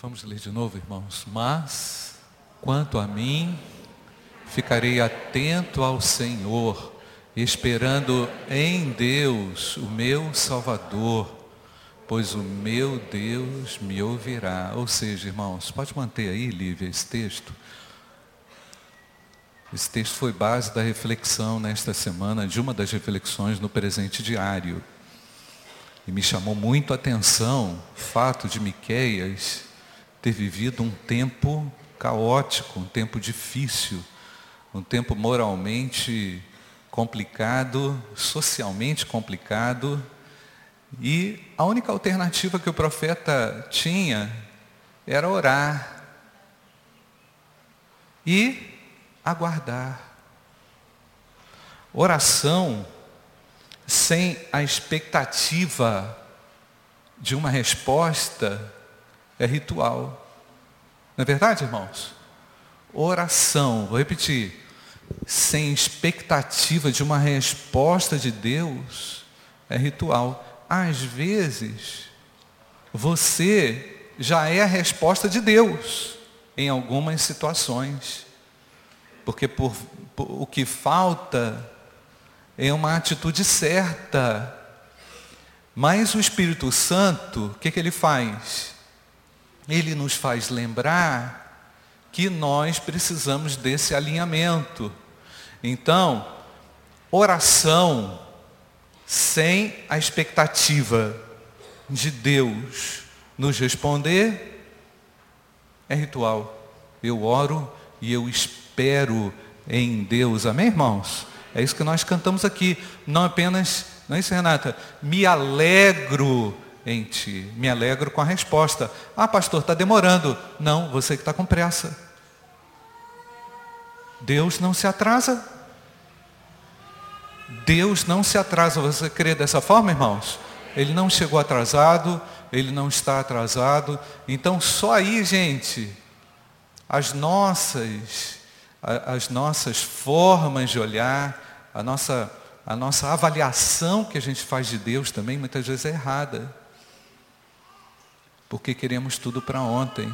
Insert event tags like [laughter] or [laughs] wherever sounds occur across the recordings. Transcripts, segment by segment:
Vamos ler de novo, irmãos. Mas, quanto a mim, ficarei atento ao Senhor, esperando em Deus, o meu Salvador, pois o meu Deus me ouvirá. Ou seja, irmãos, pode manter aí, Lívia, esse texto. Esse texto foi base da reflexão nesta semana, de uma das reflexões no presente diário. E me chamou muito a atenção o fato de Miqueias ter vivido um tempo caótico, um tempo difícil, um tempo moralmente complicado, socialmente complicado, e a única alternativa que o profeta tinha era orar e aguardar. Oração sem a expectativa de uma resposta é ritual. Não é verdade, irmãos? Oração, vou repetir, sem expectativa de uma resposta de Deus é ritual. Às vezes, você já é a resposta de Deus em algumas situações. Porque por, por, o que falta é uma atitude certa. Mas o Espírito Santo, o que, que ele faz? Ele nos faz lembrar que nós precisamos desse alinhamento. Então, oração sem a expectativa de Deus nos responder é ritual. Eu oro e eu espero em Deus. Amém, irmãos? É isso que nós cantamos aqui. Não apenas, não é isso, Renata? Me alegro em ti. Me alegro com a resposta. Ah, pastor, está demorando. Não, você que está com pressa. Deus não se atrasa. Deus não se atrasa. Você crê dessa forma, irmãos? Ele não chegou atrasado, ele não está atrasado. Então, só aí, gente, as nossas, as nossas formas de olhar, a nossa, a nossa avaliação que a gente faz de Deus também muitas vezes é errada porque queremos tudo para ontem.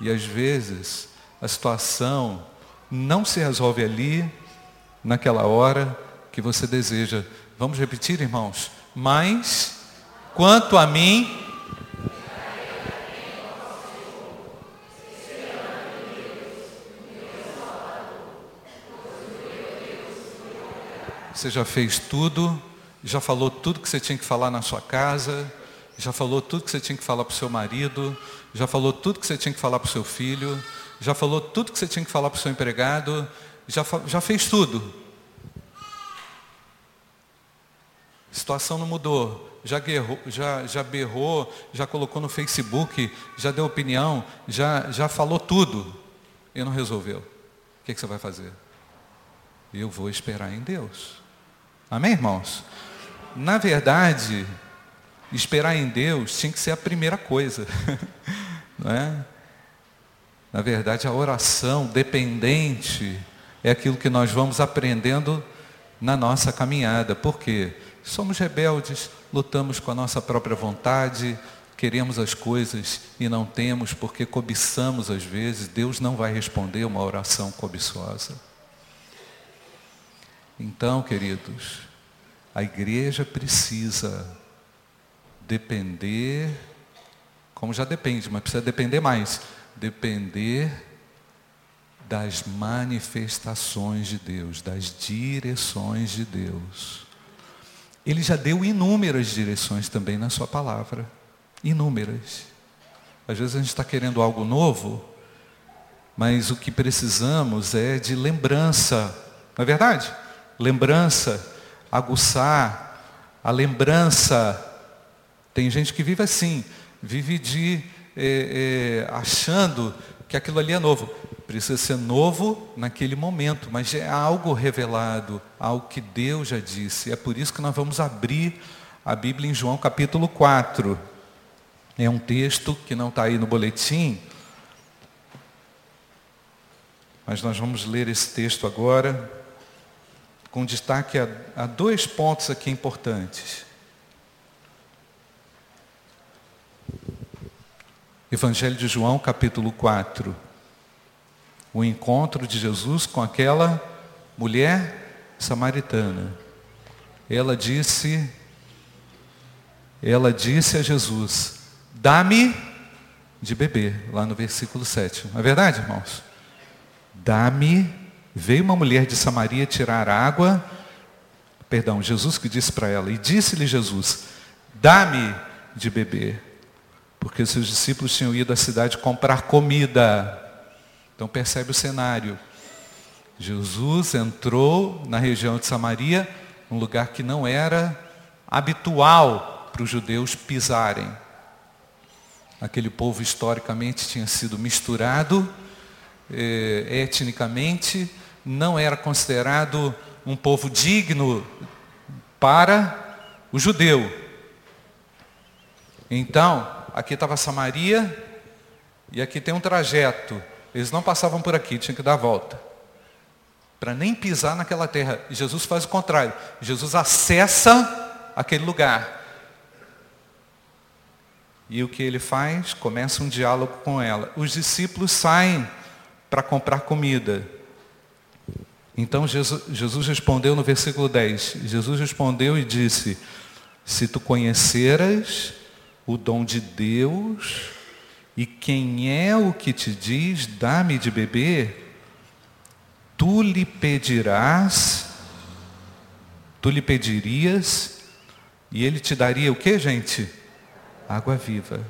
E às vezes a situação não se resolve ali, naquela hora que você deseja. Vamos repetir, irmãos? Mas, quanto a mim, Você já fez tudo, já falou tudo que você tinha que falar na sua casa, já falou tudo que você tinha que falar para o seu marido, já falou tudo que você tinha que falar para o seu filho, já falou tudo que você tinha que falar para o seu empregado, já, já fez tudo. A situação não mudou, já, guerrou, já, já berrou, já colocou no Facebook, já deu opinião, já, já falou tudo e não resolveu. O que, que você vai fazer? Eu vou esperar em Deus. Amém, irmãos? Na verdade, esperar em Deus tinha que ser a primeira coisa. [laughs] Não é? Na verdade, a oração dependente é aquilo que nós vamos aprendendo na nossa caminhada. Por quê? Somos rebeldes, lutamos com a nossa própria vontade, queremos as coisas e não temos porque cobiçamos às vezes. Deus não vai responder uma oração cobiçosa. Então, queridos, a igreja precisa depender, como já depende, mas precisa depender mais, depender das manifestações de Deus, das direções de Deus. Ele já deu inúmeras direções também na sua palavra. Inúmeras. Às vezes a gente está querendo algo novo, mas o que precisamos é de lembrança. Não é verdade? Lembrança, aguçar, a lembrança tem gente que vive assim, vive de é, é, achando que aquilo ali é novo. Precisa ser novo naquele momento, mas é algo revelado, algo que Deus já disse. É por isso que nós vamos abrir a Bíblia em João capítulo 4. É um texto que não está aí no boletim, mas nós vamos ler esse texto agora, com destaque a, a dois pontos aqui importantes. Evangelho de João, capítulo 4. O encontro de Jesus com aquela mulher samaritana. Ela disse, ela disse a Jesus, dá-me de beber, lá no versículo 7. Não é verdade, irmãos? Dá-me, veio uma mulher de Samaria tirar água, perdão, Jesus que disse para ela, e disse-lhe Jesus, dá-me de beber porque seus discípulos tinham ido à cidade comprar comida. Então percebe o cenário. Jesus entrou na região de Samaria, um lugar que não era habitual para os judeus pisarem. Aquele povo historicamente tinha sido misturado eh, etnicamente, não era considerado um povo digno para o judeu. Então, aqui estava Samaria, e aqui tem um trajeto. Eles não passavam por aqui, tinham que dar a volta. Para nem pisar naquela terra. Jesus faz o contrário. Jesus acessa aquele lugar. E o que ele faz? Começa um diálogo com ela. Os discípulos saem para comprar comida. Então Jesus, Jesus respondeu no versículo 10. Jesus respondeu e disse: Se tu conheceras o dom de Deus, e quem é o que te diz, dá-me de beber, tu lhe pedirás, tu lhe pedirias, e ele te daria o que, gente? Água viva.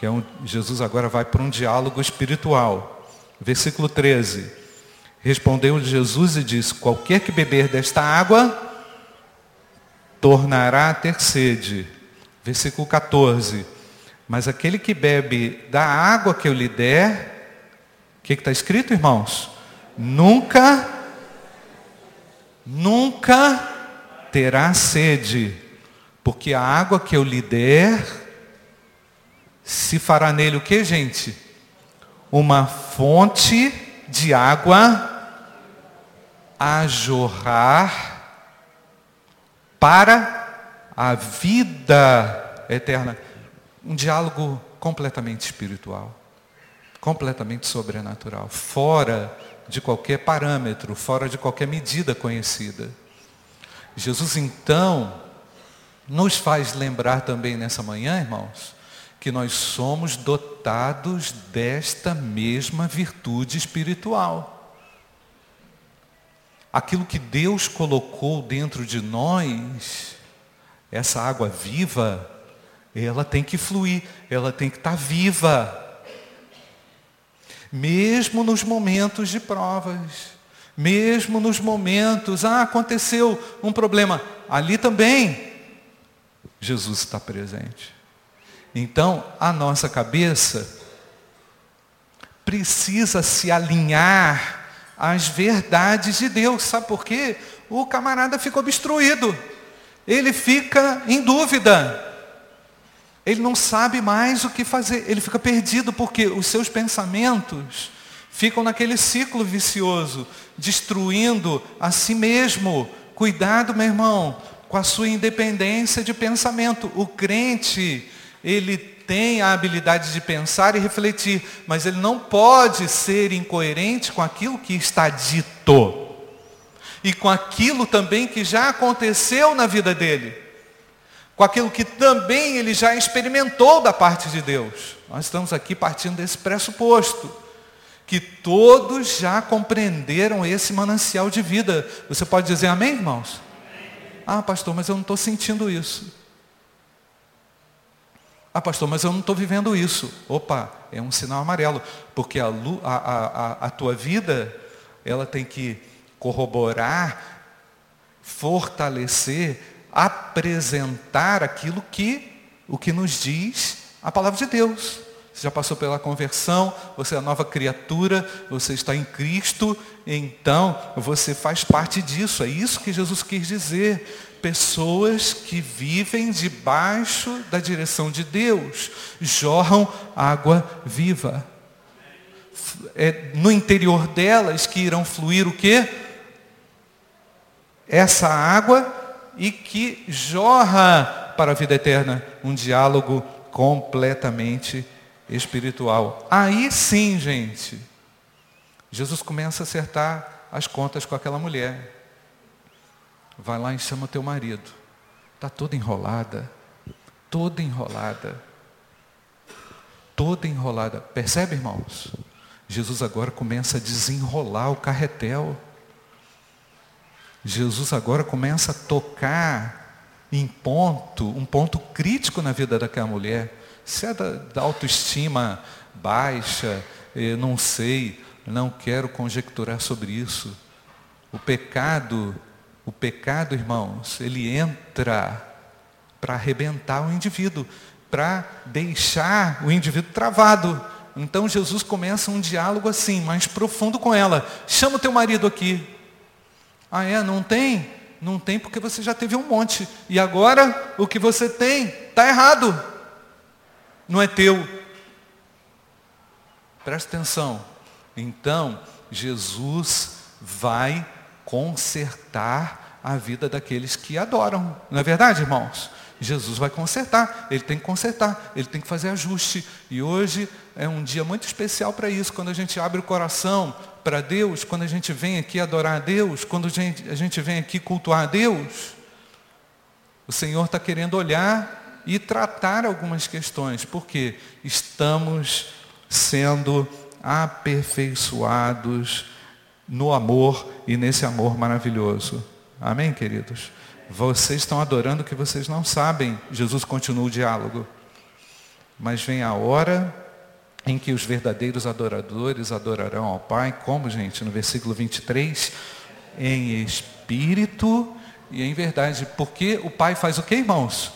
Que é um, Jesus agora vai para um diálogo espiritual. Versículo 13. Respondeu Jesus e disse: Qualquer que beber desta água, tornará a ter sede. Versículo 14. Mas aquele que bebe da água que eu lhe der, o que está escrito, irmãos? Nunca, nunca terá sede, porque a água que eu lhe der, se fará nele o que, gente? Uma fonte de água a jorrar para a vida eterna. Um diálogo completamente espiritual, completamente sobrenatural, fora de qualquer parâmetro, fora de qualquer medida conhecida. Jesus então nos faz lembrar também nessa manhã, irmãos, que nós somos dotados desta mesma virtude espiritual. Aquilo que Deus colocou dentro de nós essa água viva, ela tem que fluir, ela tem que estar tá viva. Mesmo nos momentos de provas, mesmo nos momentos, ah, aconteceu um problema, ali também Jesus está presente. Então, a nossa cabeça precisa se alinhar às verdades de Deus. Sabe por quê? O camarada ficou obstruído ele fica em dúvida. Ele não sabe mais o que fazer. Ele fica perdido porque os seus pensamentos ficam naquele ciclo vicioso, destruindo a si mesmo. Cuidado, meu irmão, com a sua independência de pensamento. O crente, ele tem a habilidade de pensar e refletir, mas ele não pode ser incoerente com aquilo que está dito e com aquilo também que já aconteceu na vida dele, com aquilo que também ele já experimentou da parte de Deus. Nós estamos aqui partindo desse pressuposto, que todos já compreenderam esse manancial de vida. Você pode dizer amém, irmãos? Ah, pastor, mas eu não estou sentindo isso. Ah, pastor, mas eu não estou vivendo isso. Opa, é um sinal amarelo, porque a, a, a, a tua vida, ela tem que corroborar, fortalecer, apresentar aquilo que o que nos diz a palavra de Deus. Você já passou pela conversão, você é nova criatura, você está em Cristo, então você faz parte disso. É isso que Jesus quis dizer. Pessoas que vivem debaixo da direção de Deus, jorram água viva. É no interior delas que irão fluir o quê? Essa água e que jorra para a vida eterna um diálogo completamente espiritual. Aí sim, gente, Jesus começa a acertar as contas com aquela mulher. Vai lá e chama teu marido. Está toda enrolada. Toda enrolada. Toda enrolada. Percebe, irmãos? Jesus agora começa a desenrolar o carretel. Jesus agora começa a tocar em ponto, um ponto crítico na vida daquela mulher. Se é da, da autoestima baixa, eu não sei, não quero conjecturar sobre isso. O pecado, o pecado, irmãos, ele entra para arrebentar o indivíduo, para deixar o indivíduo travado. Então Jesus começa um diálogo assim, mais profundo com ela. Chama o teu marido aqui. Ah, é? Não tem? Não tem porque você já teve um monte. E agora o que você tem está errado. Não é teu. Presta atenção. Então, Jesus vai consertar a vida daqueles que adoram. Não é verdade, irmãos? Jesus vai consertar, ele tem que consertar, ele tem que fazer ajuste. E hoje é um dia muito especial para isso, quando a gente abre o coração para Deus, quando a gente vem aqui adorar a Deus, quando a gente, vem aqui cultuar a Deus. O Senhor está querendo olhar e tratar algumas questões, porque estamos sendo aperfeiçoados no amor e nesse amor maravilhoso. Amém, queridos? Vocês estão adorando que vocês não sabem. Jesus continua o diálogo. Mas vem a hora em que os verdadeiros adoradores adorarão ao Pai, como, gente, no versículo 23, em espírito e em verdade. Porque o Pai faz o que, irmãos?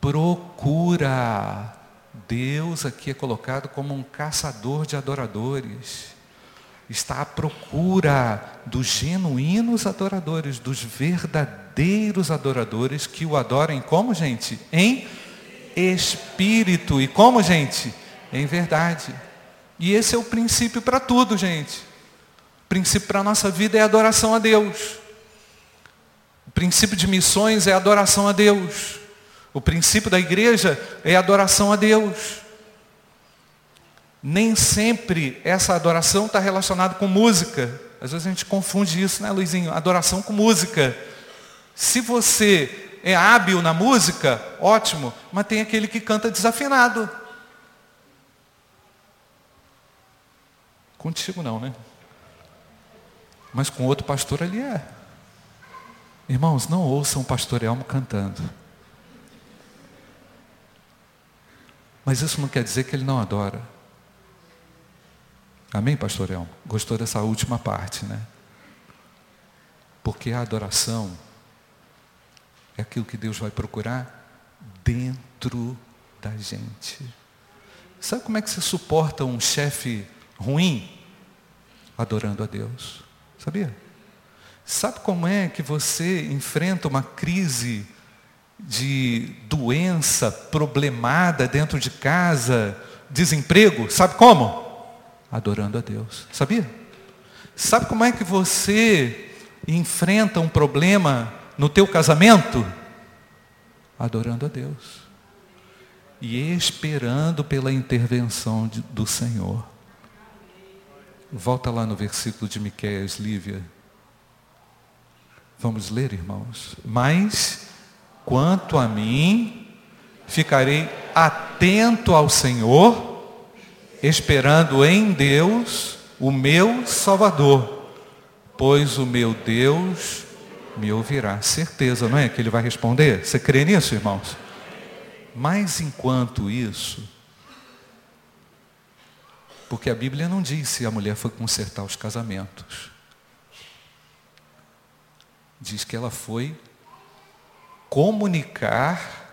Procura Deus aqui é colocado como um caçador de adoradores. Está à procura dos genuínos adoradores, dos verdadeiros adoradores que o adorem como, gente? Em espírito. E como, gente? Em verdade. E esse é o princípio para tudo, gente. O princípio para a nossa vida é a adoração a Deus. O princípio de missões é a adoração a Deus. O princípio da igreja é adoração a Deus. Nem sempre essa adoração está relacionada com música. Às vezes a gente confunde isso, né, Luizinho? Adoração com música. Se você é hábil na música, ótimo, mas tem aquele que canta desafinado. Contigo não, né? Mas com outro pastor ali é. Irmãos, não ouçam o pastor Elmo cantando. Mas isso não quer dizer que ele não adora. Amém, pastor Elmo? Gostou dessa última parte, né? Porque a adoração é aquilo que Deus vai procurar dentro da gente. Sabe como é que se suporta um chefe ruim? Adorando a Deus. Sabia? Sabe como é que você enfrenta uma crise de doença problemada dentro de casa, desemprego, sabe como? Adorando a Deus. Sabia? Sabe como é que você enfrenta um problema no teu casamento? Adorando a Deus. E esperando pela intervenção de, do Senhor. Volta lá no versículo de Miqueias, Lívia. Vamos ler, irmãos. Mas Quanto a mim, ficarei atento ao Senhor, esperando em Deus o meu Salvador, pois o meu Deus me ouvirá. Certeza, não é que ele vai responder? Você crê nisso, irmãos? Mas enquanto isso, porque a Bíblia não diz se a mulher foi consertar os casamentos. Diz que ela foi comunicar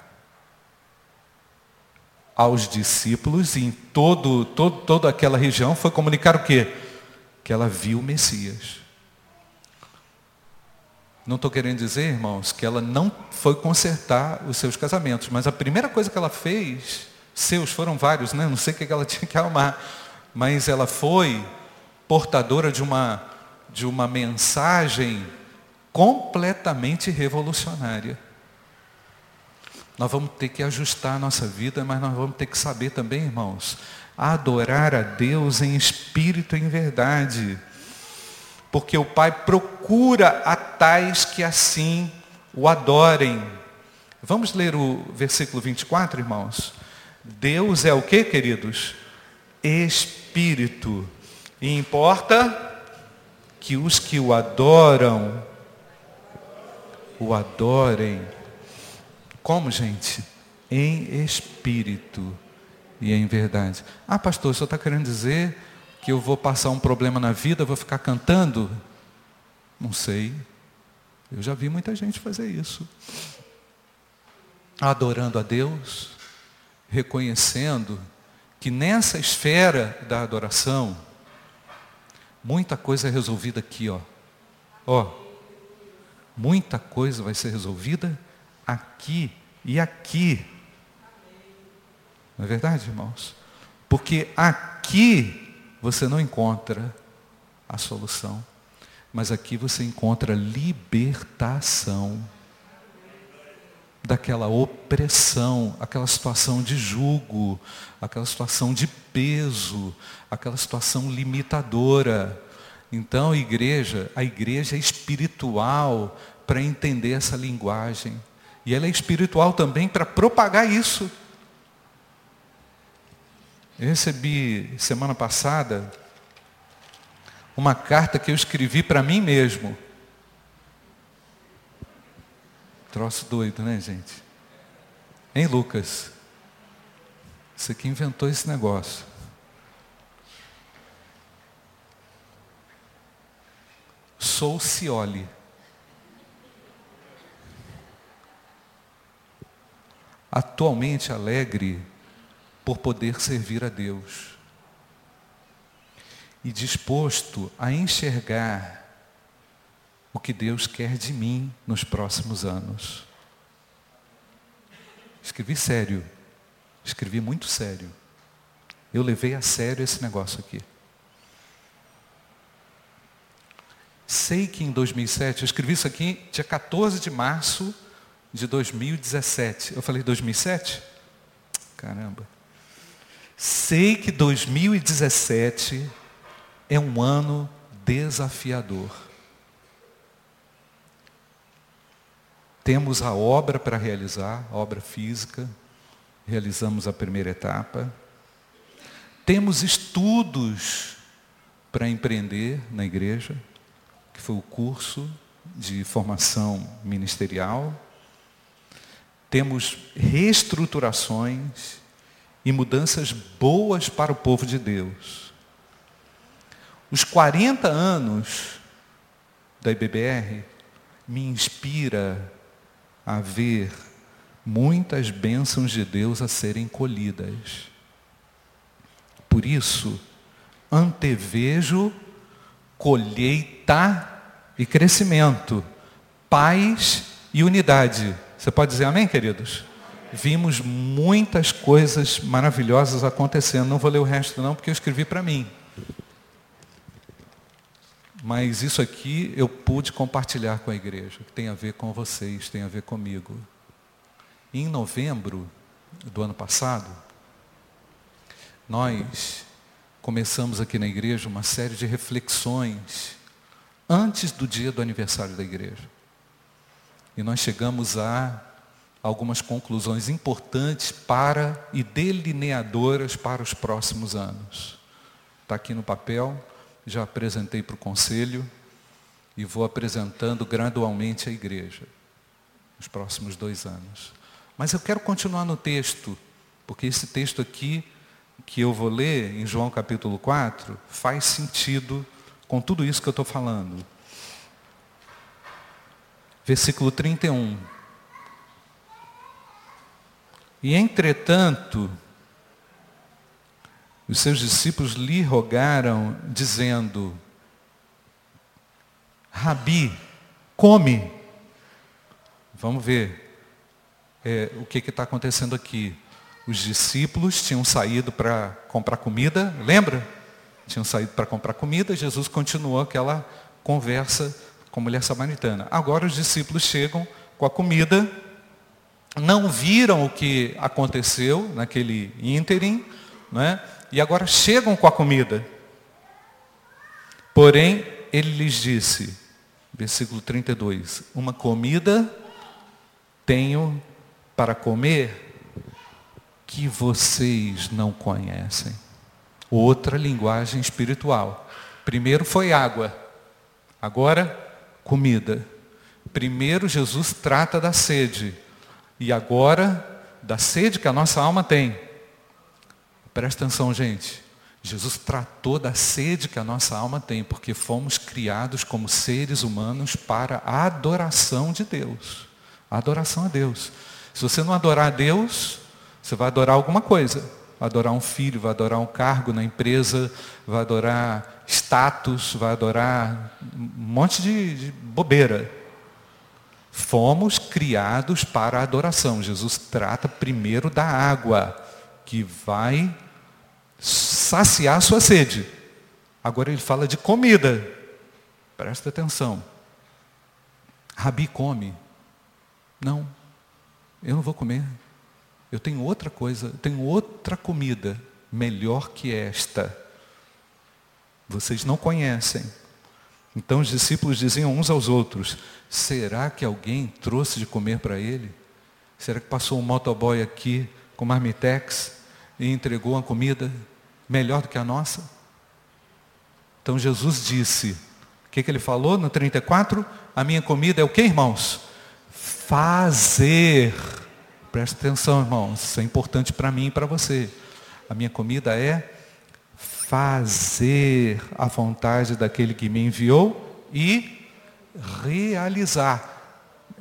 aos discípulos e em todo, todo, toda aquela região foi comunicar o quê? Que ela viu o Messias. Não estou querendo dizer, irmãos, que ela não foi consertar os seus casamentos, mas a primeira coisa que ela fez, seus foram vários, né? não sei o que ela tinha que arrumar, mas ela foi portadora de uma, de uma mensagem completamente revolucionária. Nós vamos ter que ajustar a nossa vida, mas nós vamos ter que saber também, irmãos, adorar a Deus em espírito e em verdade. Porque o Pai procura a tais que assim o adorem. Vamos ler o versículo 24, irmãos? Deus é o que, queridos? Espírito. E importa que os que o adoram o adorem. Como, gente? Em espírito e em verdade. Ah, pastor, o senhor está querendo dizer que eu vou passar um problema na vida, vou ficar cantando? Não sei. Eu já vi muita gente fazer isso. Adorando a Deus, reconhecendo que nessa esfera da adoração, muita coisa é resolvida aqui, ó. Ó, muita coisa vai ser resolvida aqui e aqui. Não é verdade, irmãos? Porque aqui você não encontra a solução, mas aqui você encontra libertação daquela opressão, aquela situação de julgo, aquela situação de peso, aquela situação limitadora. Então, a igreja, a igreja é espiritual para entender essa linguagem. E ela é espiritual também para propagar isso. Eu recebi semana passada uma carta que eu escrevi para mim mesmo. Troço doido, né, gente? Em Lucas. Você que inventou esse negócio. Sou Cioli. Atualmente alegre por poder servir a Deus e disposto a enxergar o que Deus quer de mim nos próximos anos. Escrevi sério, escrevi muito sério. Eu levei a sério esse negócio aqui. Sei que em 2007, eu escrevi isso aqui dia 14 de março de 2017. Eu falei 2007? Caramba. Sei que 2017 é um ano desafiador. Temos a obra para realizar, a obra física, realizamos a primeira etapa. Temos estudos para empreender na igreja, que foi o curso de formação ministerial. Temos reestruturações e mudanças boas para o povo de Deus. Os 40 anos da IBBR me inspira a ver muitas bênçãos de Deus a serem colhidas. Por isso, antevejo colheita e crescimento, paz e unidade. Você pode dizer amém, queridos? vimos muitas coisas maravilhosas acontecendo. Não vou ler o resto não, porque eu escrevi para mim. Mas isso aqui eu pude compartilhar com a igreja, que tem a ver com vocês, tem a ver comigo. em novembro do ano passado, nós começamos aqui na igreja uma série de reflexões antes do dia do aniversário da igreja. E nós chegamos a algumas conclusões importantes para e delineadoras para os próximos anos. Está aqui no papel, já apresentei para o conselho e vou apresentando gradualmente à igreja nos próximos dois anos. Mas eu quero continuar no texto, porque esse texto aqui que eu vou ler em João capítulo 4 faz sentido com tudo isso que eu estou falando. Versículo 31. E entretanto, os seus discípulos lhe rogaram, dizendo: Rabi, come. Vamos ver é, o que está acontecendo aqui. Os discípulos tinham saído para comprar comida, lembra? Tinham saído para comprar comida, Jesus continuou aquela conversa com a mulher samaritana. Agora os discípulos chegam com a comida não viram o que aconteceu naquele ínterim, né? E agora chegam com a comida. Porém, ele lhes disse, versículo 32, uma comida tenho para comer que vocês não conhecem. Outra linguagem espiritual. Primeiro foi água, agora comida. Primeiro Jesus trata da sede, e agora da sede que a nossa alma tem. Presta atenção, gente. Jesus tratou da sede que a nossa alma tem, porque fomos criados como seres humanos para a adoração de Deus. A adoração a Deus. Se você não adorar a Deus, você vai adorar alguma coisa. Vai adorar um filho, vai adorar um cargo na empresa, vai adorar status, vai adorar um monte de, de bobeira. Fomos criados para a adoração. Jesus trata primeiro da água, que vai saciar sua sede. Agora ele fala de comida. Presta atenção. Rabi come. Não, eu não vou comer. Eu tenho outra coisa, tenho outra comida melhor que esta. Vocês não conhecem. Então os discípulos diziam uns aos outros: será que alguém trouxe de comer para ele? Será que passou um motoboy aqui com marmitex e entregou uma comida? melhor do que a nossa? Então Jesus disse, o que, que ele falou no 34? A minha comida é o que, irmãos? Fazer. Presta atenção, irmãos, isso é importante para mim e para você. A minha comida é fazer a vontade daquele que me enviou e realizar.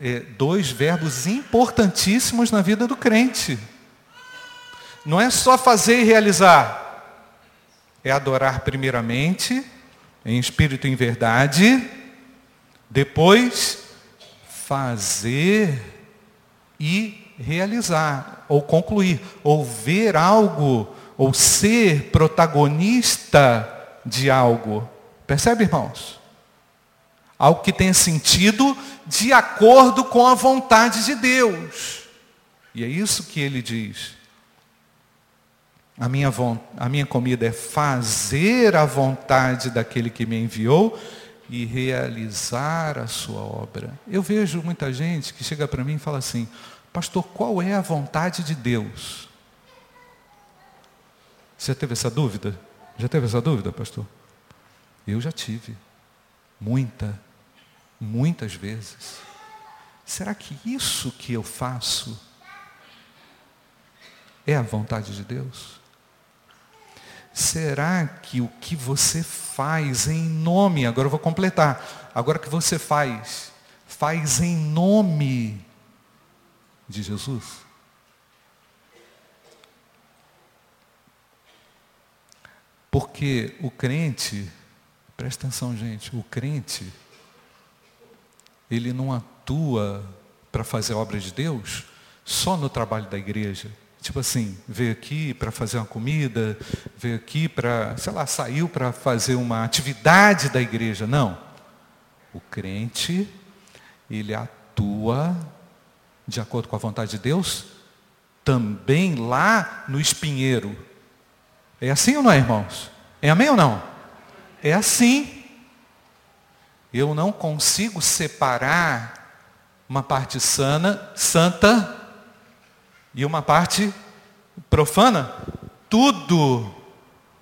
É, dois verbos importantíssimos na vida do crente. Não é só fazer e realizar é adorar primeiramente, em espírito e em verdade, depois fazer e realizar, ou concluir, ou ver algo, ou ser protagonista de algo. Percebe, irmãos? Algo que tenha sentido de acordo com a vontade de Deus. E é isso que ele diz. A minha, a minha comida é fazer a vontade daquele que me enviou e realizar a sua obra. Eu vejo muita gente que chega para mim e fala assim, pastor, qual é a vontade de Deus? Você teve essa dúvida? Já teve essa dúvida, pastor? Eu já tive. Muita, muitas vezes. Será que isso que eu faço é a vontade de Deus? Será que o que você faz em nome, agora eu vou completar, agora que você faz, faz em nome de Jesus? Porque o crente, presta atenção gente, o crente, ele não atua para fazer a obra de Deus só no trabalho da igreja. Tipo assim, veio aqui para fazer uma comida, veio aqui para, sei lá, saiu para fazer uma atividade da igreja. Não. O crente, ele atua de acordo com a vontade de Deus, também lá no espinheiro. É assim ou não é, irmãos? É amém ou não? É assim. Eu não consigo separar uma parte sana, santa e uma parte profana, tudo,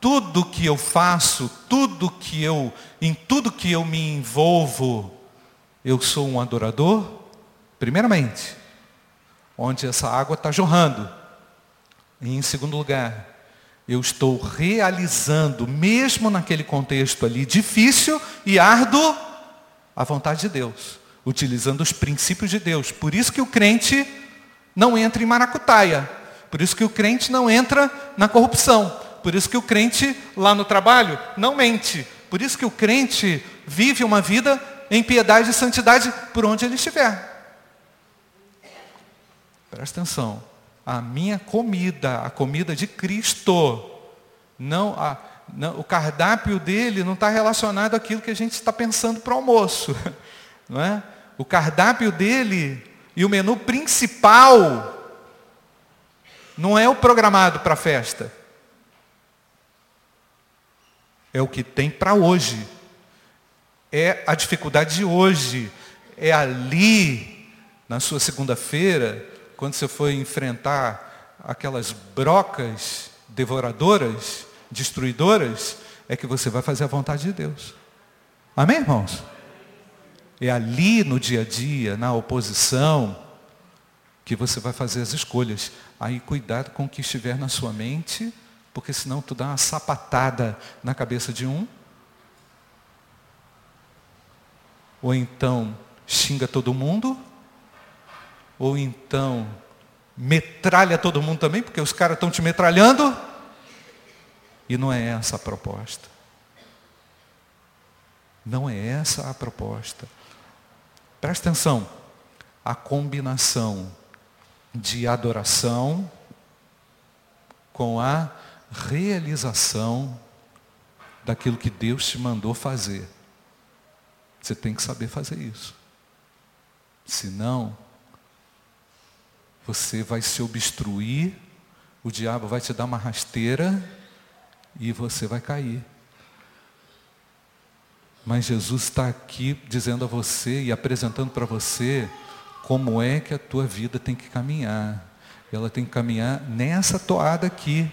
tudo que eu faço, tudo que eu, em tudo que eu me envolvo, eu sou um adorador, primeiramente, onde essa água está jorrando. E em segundo lugar, eu estou realizando, mesmo naquele contexto ali difícil e árduo, a vontade de Deus, utilizando os princípios de Deus. Por isso que o crente não entra em maracutaia. Por isso que o crente não entra na corrupção. Por isso que o crente lá no trabalho não mente. Por isso que o crente vive uma vida em piedade e santidade por onde ele estiver. Presta atenção. A minha comida, a comida de Cristo, não, a, não o cardápio dele não está relacionado àquilo que a gente está pensando para o almoço. [laughs] Não é? O cardápio dele E o menu principal não é o programado para a festa. É o que tem para hoje. É a dificuldade de hoje. É ali, na sua segunda-feira, quando você for enfrentar aquelas brocas devoradoras, destruidoras, é que você vai fazer a vontade de Deus. Amém, irmãos? É ali no dia a dia, na oposição, que você vai fazer as escolhas. Aí cuidado com o que estiver na sua mente, porque senão tu dá uma sapatada na cabeça de um. Ou então xinga todo mundo. Ou então metralha todo mundo também, porque os caras estão te metralhando. E não é essa a proposta. Não é essa a proposta. Presta atenção. A combinação de adoração com a realização daquilo que Deus te mandou fazer. Você tem que saber fazer isso. Senão, você vai se obstruir, o diabo vai te dar uma rasteira e você vai cair. Mas Jesus está aqui dizendo a você e apresentando para você como é que a tua vida tem que caminhar. Ela tem que caminhar nessa toada aqui,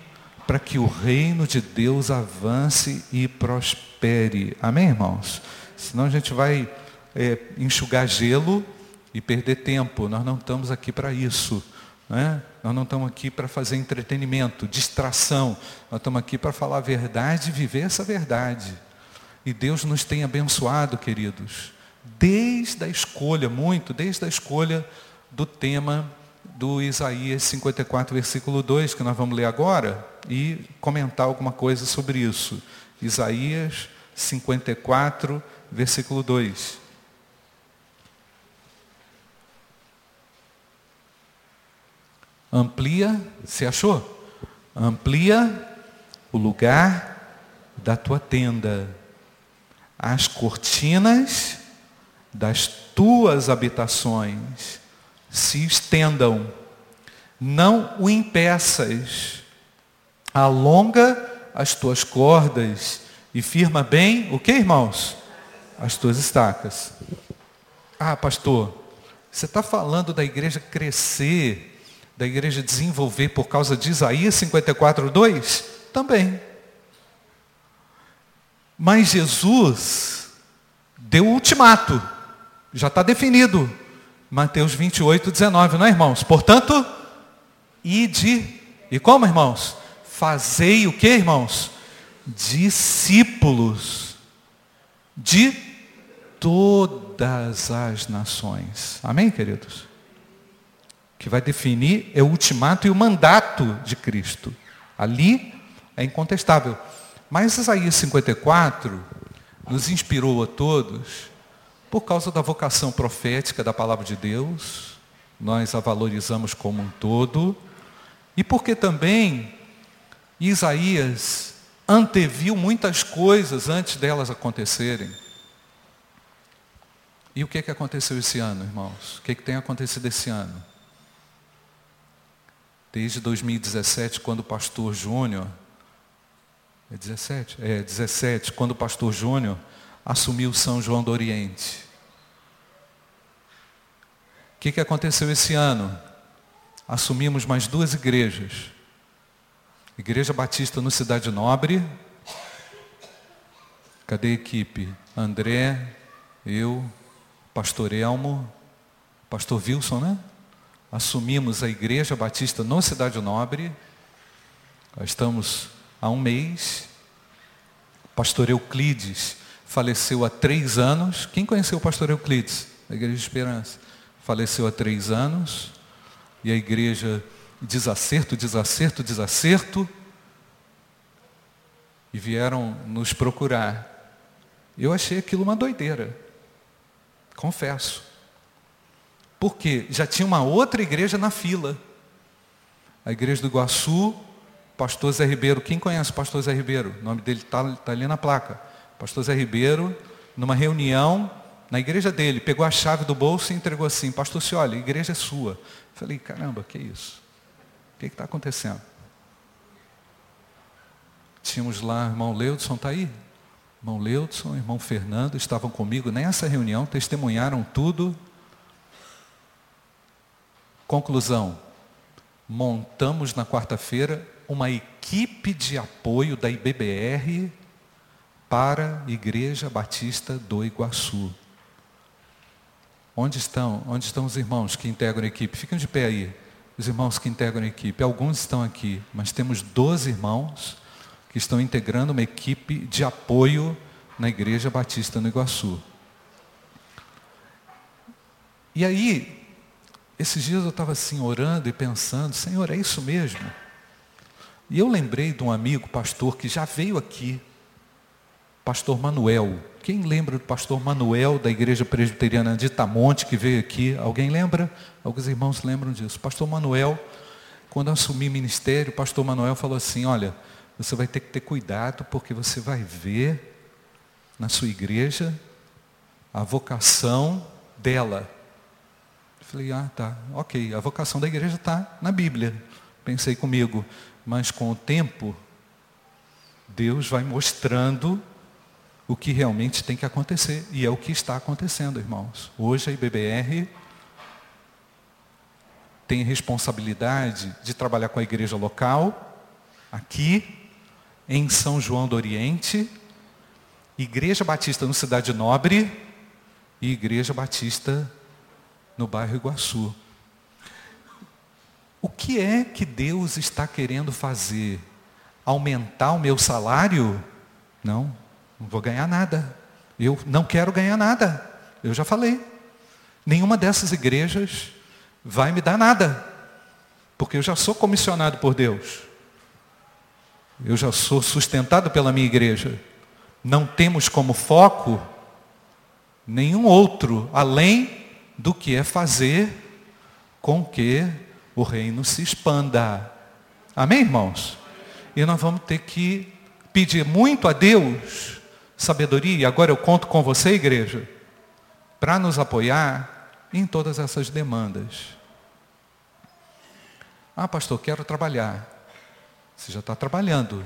para que o reino de Deus avance e prospere. Amém, irmãos? Senão a gente vai é, enxugar gelo e perder tempo. Nós não estamos aqui para isso. Né? Nós não estamos aqui para fazer entretenimento, distração. Nós estamos aqui para falar a verdade e viver essa verdade. E Deus nos tem abençoado, queridos, desde a escolha, muito, desde a escolha do tema do Isaías 54, versículo 2, que nós vamos ler agora, e comentar alguma coisa sobre isso. Isaías 54, versículo 2. Amplia, você achou? Amplia o lugar da tua tenda as cortinas das tuas habitações se estendam, não o impeças, alonga as tuas cordas e firma bem o que, irmãos? As tuas estacas. Ah, pastor, você está falando da igreja crescer, da igreja desenvolver por causa de Isaías 54, 2? Também. Mas Jesus deu o ultimato, já está definido. Mateus 28, 19, não é, irmãos? Portanto, ide. E como, irmãos? Fazei o que, irmãos? Discípulos de todas as nações. Amém, queridos? Que vai definir é o ultimato e o mandato de Cristo. Ali é incontestável. Mas Isaías 54 nos inspirou a todos por causa da vocação profética da palavra de Deus, nós a valorizamos como um todo, e porque também Isaías anteviu muitas coisas antes delas acontecerem. E o que, é que aconteceu esse ano, irmãos? O que, é que tem acontecido esse ano? Desde 2017, quando o pastor Júnior é 17? É 17, quando o pastor Júnior assumiu São João do Oriente. O que, que aconteceu esse ano? Assumimos mais duas igrejas. Igreja Batista no Cidade Nobre. Cadê a equipe? André, eu, pastor Elmo, pastor Wilson, né? Assumimos a Igreja Batista no Cidade Nobre. Estamos há um mês. O pastor Euclides faleceu há três anos. Quem conheceu o pastor Euclides? Da Igreja de Esperança. Faleceu há três anos. E a igreja, desacerto, desacerto, desacerto. E vieram nos procurar. Eu achei aquilo uma doideira. Confesso. Porque já tinha uma outra igreja na fila. A igreja do Iguaçu Pastor Zé Ribeiro, quem conhece o pastor Zé Ribeiro? O nome dele está tá ali na placa. Pastor Zé Ribeiro, numa reunião, na igreja dele, pegou a chave do bolso e entregou assim, pastor se olha, a igreja é sua. Falei, caramba, que isso? O que está acontecendo? Tínhamos lá, irmão Leudson, está aí? Irmão Leudson, irmão Fernando estavam comigo nessa reunião, testemunharam tudo. Conclusão: montamos na quarta-feira uma equipe de apoio da IBBR para a Igreja Batista do Iguaçu. Onde estão? Onde estão os irmãos que integram a equipe? Fiquem de pé aí. Os irmãos que integram a equipe. Alguns estão aqui, mas temos 12 irmãos que estão integrando uma equipe de apoio na Igreja Batista no Iguaçu. E aí, esses dias eu estava assim orando e pensando, Senhor, é isso mesmo? E eu lembrei de um amigo pastor que já veio aqui, pastor Manuel. Quem lembra do pastor Manuel da Igreja Presbiteriana de Itamonte que veio aqui? Alguém lembra? Alguns irmãos lembram disso. Pastor Manuel, quando eu assumi ministério, o pastor Manuel falou assim, olha, você vai ter que ter cuidado porque você vai ver na sua igreja a vocação dela. Eu falei, ah, tá, ok, a vocação da igreja está na Bíblia. Pensei comigo, mas com o tempo, Deus vai mostrando o que realmente tem que acontecer. E é o que está acontecendo, irmãos. Hoje a IBBR tem responsabilidade de trabalhar com a igreja local, aqui, em São João do Oriente, Igreja Batista no Cidade Nobre e Igreja Batista no bairro Iguaçu. O que é que Deus está querendo fazer? Aumentar o meu salário? Não, não vou ganhar nada. Eu não quero ganhar nada. Eu já falei. Nenhuma dessas igrejas vai me dar nada. Porque eu já sou comissionado por Deus. Eu já sou sustentado pela minha igreja. Não temos como foco nenhum outro além do que é fazer com que o reino se expanda. Amém, irmãos? E nós vamos ter que pedir muito a Deus sabedoria, e agora eu conto com você, igreja, para nos apoiar em todas essas demandas. Ah, pastor, quero trabalhar. Você já está trabalhando.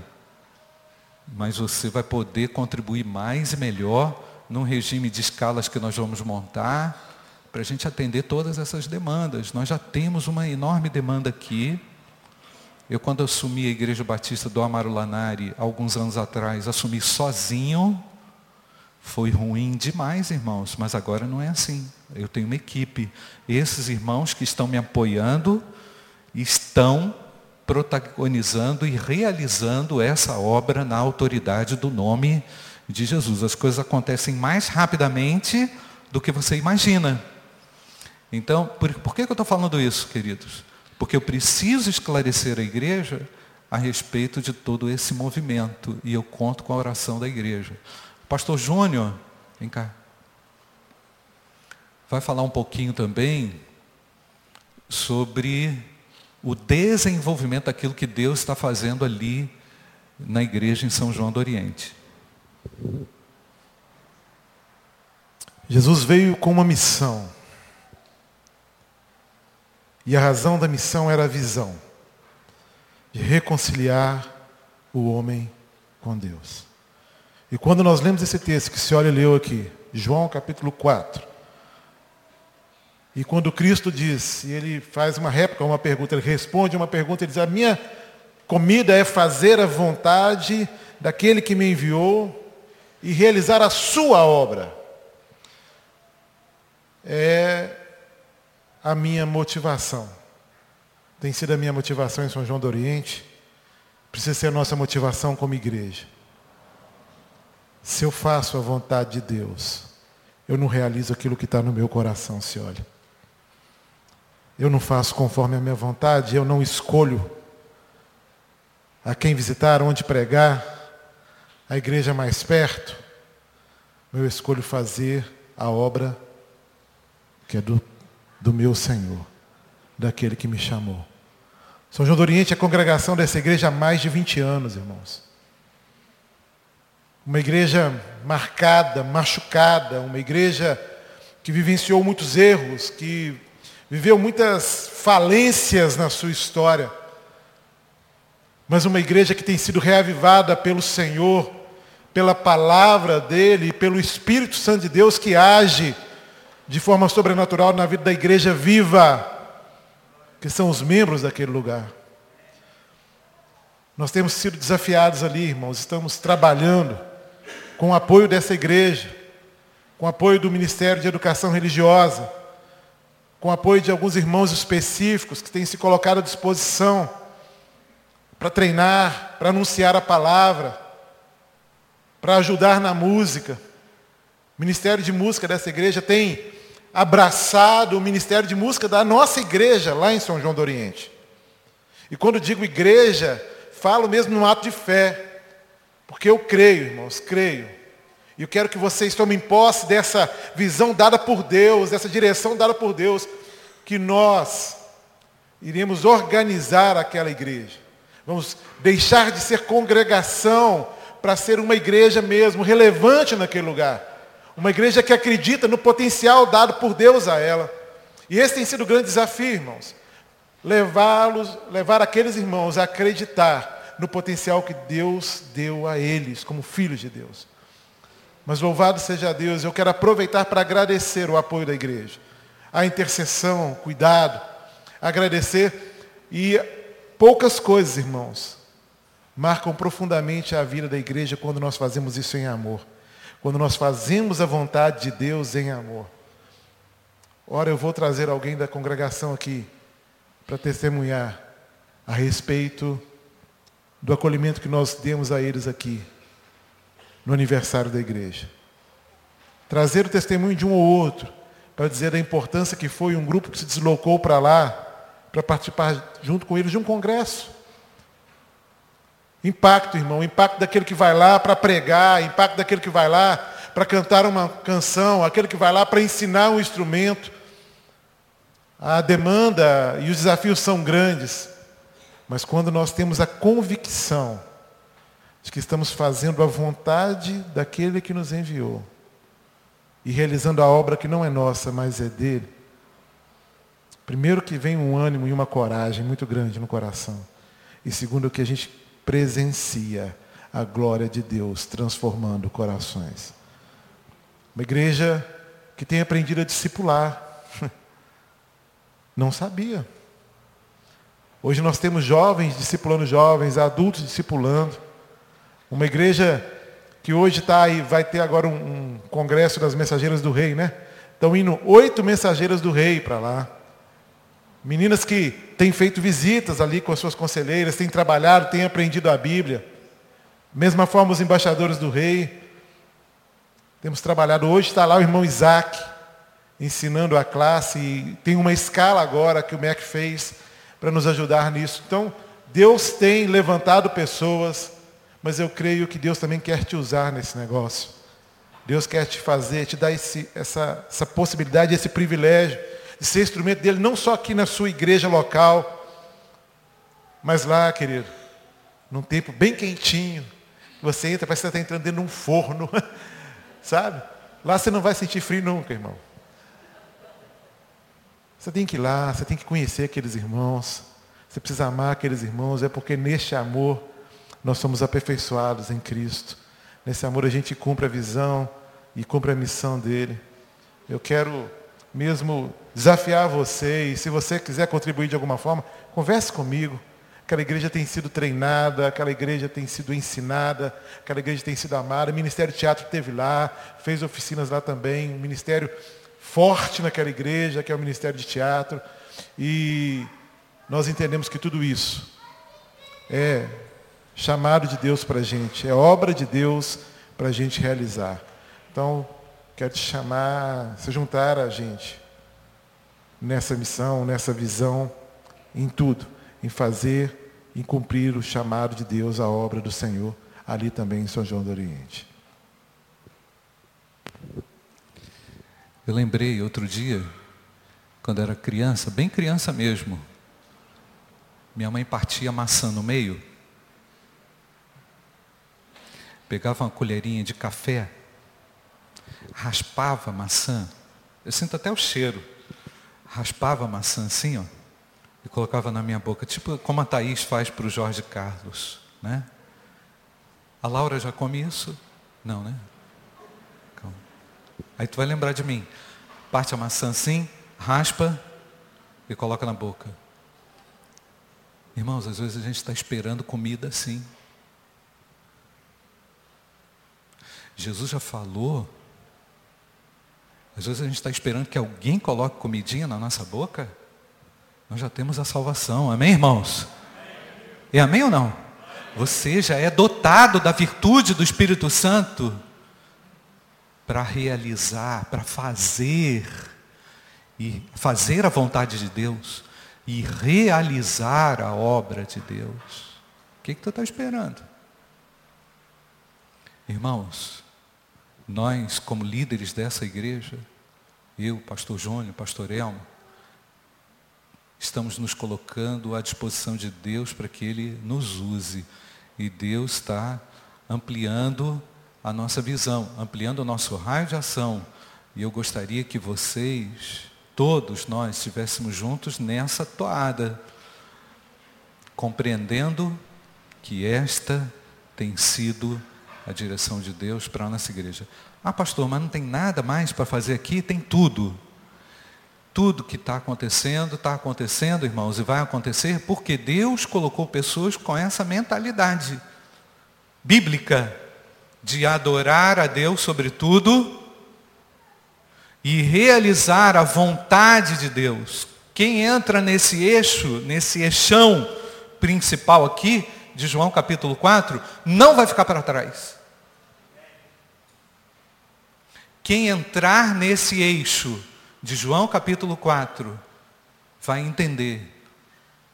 Mas você vai poder contribuir mais e melhor num regime de escalas que nós vamos montar para a gente atender todas essas demandas. Nós já temos uma enorme demanda aqui. Eu, quando assumi a Igreja Batista do Amaro Lanari, alguns anos atrás, assumi sozinho. Foi ruim demais, irmãos, mas agora não é assim. Eu tenho uma equipe. Esses irmãos que estão me apoiando estão protagonizando e realizando essa obra na autoridade do nome de Jesus. As coisas acontecem mais rapidamente do que você imagina. Então, por, por que, que eu estou falando isso, queridos? Porque eu preciso esclarecer a igreja a respeito de todo esse movimento. E eu conto com a oração da igreja. Pastor Júnior, vem cá. Vai falar um pouquinho também sobre o desenvolvimento daquilo que Deus está fazendo ali na igreja em São João do Oriente. Jesus veio com uma missão. E a razão da missão era a visão de reconciliar o homem com Deus. E quando nós lemos esse texto que se olha leu aqui, João capítulo 4, e quando Cristo diz, e ele faz uma réplica, uma pergunta, ele responde uma pergunta, ele diz, a minha comida é fazer a vontade daquele que me enviou e realizar a sua obra. É a minha motivação. Tem sido a minha motivação em São João do Oriente. Precisa ser a nossa motivação como igreja. Se eu faço a vontade de Deus, eu não realizo aquilo que está no meu coração, se olha eu não faço conforme a minha vontade, eu não escolho a quem visitar, onde pregar, a igreja mais perto, eu escolho fazer a obra que é do, do meu Senhor, daquele que me chamou. São João do Oriente é a congregação dessa igreja há mais de 20 anos, irmãos. Uma igreja marcada, machucada, uma igreja que vivenciou muitos erros, que viveu muitas falências na sua história, mas uma igreja que tem sido reavivada pelo Senhor, pela palavra dele pelo Espírito Santo de Deus que age de forma sobrenatural na vida da igreja viva, que são os membros daquele lugar. Nós temos sido desafiados ali, irmãos, estamos trabalhando com o apoio dessa igreja, com o apoio do Ministério de Educação Religiosa, com o apoio de alguns irmãos específicos que têm se colocado à disposição para treinar, para anunciar a palavra, para ajudar na música. O Ministério de Música dessa igreja tem abraçado o Ministério de Música da nossa igreja lá em São João do Oriente. E quando digo igreja, falo mesmo no ato de fé, porque eu creio, irmãos, creio. E eu quero que vocês tomem posse dessa visão dada por Deus, dessa direção dada por Deus, que nós iremos organizar aquela igreja. Vamos deixar de ser congregação para ser uma igreja mesmo, relevante naquele lugar. Uma igreja que acredita no potencial dado por Deus a ela. E esse tem sido o grande desafio, irmãos. Levá-los, levar aqueles irmãos a acreditar no potencial que Deus deu a eles, como filhos de Deus. Mas louvado seja Deus, eu quero aproveitar para agradecer o apoio da igreja, a intercessão, cuidado, agradecer e poucas coisas, irmãos, marcam profundamente a vida da igreja quando nós fazemos isso em amor. Quando nós fazemos a vontade de Deus em amor. Ora, eu vou trazer alguém da congregação aqui para testemunhar a respeito do acolhimento que nós demos a eles aqui no aniversário da igreja. Trazer o testemunho de um ou outro para dizer da importância que foi um grupo que se deslocou para lá para participar junto com eles de um congresso. Impacto, irmão, impacto daquele que vai lá para pregar, impacto daquele que vai lá para cantar uma canção, aquele que vai lá para ensinar um instrumento. A demanda e os desafios são grandes, mas quando nós temos a convicção de que estamos fazendo a vontade daquele que nos enviou e realizando a obra que não é nossa, mas é dele, primeiro que vem um ânimo e uma coragem muito grande no coração, e segundo que a gente presencia a glória de Deus transformando corações. Uma igreja que tem aprendido a discipular. [laughs] Não sabia. Hoje nós temos jovens discipulando jovens, adultos discipulando. Uma igreja que hoje está aí, vai ter agora um, um, congresso das mensageiras do rei, né? Estão indo oito mensageiras do rei para lá. Meninas que têm feito visitas ali com as suas conselheiras, têm trabalhado, têm aprendido a Bíblia. Mesma forma os embaixadores do rei. Temos trabalhado. Hoje está lá o irmão Isaac, ensinando a classe. E tem uma escala agora que o MEC fez para nos ajudar nisso. Então, Deus tem levantado pessoas, mas eu creio que Deus também quer te usar nesse negócio. Deus quer te fazer, te dar esse, essa, essa possibilidade, esse privilégio de ser instrumento dele, não só aqui na sua igreja local, mas lá, querido, num tempo bem quentinho, você entra, parece que você está entrando dentro de um forno, [laughs] sabe? Lá você não vai sentir frio nunca, irmão. Você tem que ir lá, você tem que conhecer aqueles irmãos, você precisa amar aqueles irmãos, é porque neste amor nós somos aperfeiçoados em Cristo. Nesse amor a gente cumpre a visão e cumpre a missão dele. Eu quero mesmo desafiar você, e se você quiser contribuir de alguma forma, converse comigo. Aquela igreja tem sido treinada, aquela igreja tem sido ensinada, aquela igreja tem sido amada. O Ministério Teatro teve lá, fez oficinas lá também, um ministério forte naquela igreja, que é o Ministério de Teatro. E nós entendemos que tudo isso é chamado de Deus para a gente, é obra de Deus para a gente realizar. Então, quer te chamar, se juntar a gente nessa missão, nessa visão, em tudo, em fazer, em cumprir o chamado de Deus, a obra do Senhor, ali também em São João do Oriente. Eu lembrei outro dia, quando era criança, bem criança mesmo, minha mãe partia maçã no meio, pegava uma colherinha de café raspava a maçã Eu sinto até o cheiro. Raspava a maçã assim, ó, e colocava na minha boca, tipo como a Thaís faz para o Jorge Carlos, né? A Laura já come isso? Não, né? Calma. Aí tu vai lembrar de mim. Parte a maçã assim, raspa e coloca na boca. Irmãos, às vezes a gente está esperando comida assim. Jesus já falou. Às vezes a gente está esperando que alguém coloque comidinha na nossa boca. Nós já temos a salvação. Amém, irmãos? E amém ou não? Você já é dotado da virtude do Espírito Santo para realizar, para fazer e fazer a vontade de Deus e realizar a obra de Deus. O que, que tu está esperando? Irmãos, nós, como líderes dessa igreja, eu, pastor Júnior, pastor Elmo, estamos nos colocando à disposição de Deus para que Ele nos use. E Deus está ampliando a nossa visão, ampliando o nosso raio de ação. E eu gostaria que vocês, todos nós, estivéssemos juntos nessa toada, compreendendo que esta tem sido a direção de Deus para a nossa igreja. Ah, pastor, mas não tem nada mais para fazer aqui? Tem tudo. Tudo que está acontecendo, está acontecendo, irmãos, e vai acontecer porque Deus colocou pessoas com essa mentalidade bíblica de adorar a Deus sobre tudo e realizar a vontade de Deus. Quem entra nesse eixo, nesse eixão principal aqui, de João capítulo 4, não vai ficar para trás. Quem entrar nesse eixo de João capítulo 4 vai entender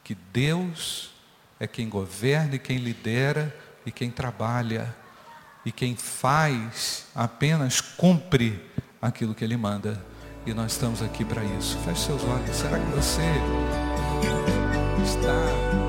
que Deus é quem governa e quem lidera e quem trabalha e quem faz apenas cumpre aquilo que ele manda. E nós estamos aqui para isso. Feche seus olhos. Será que você está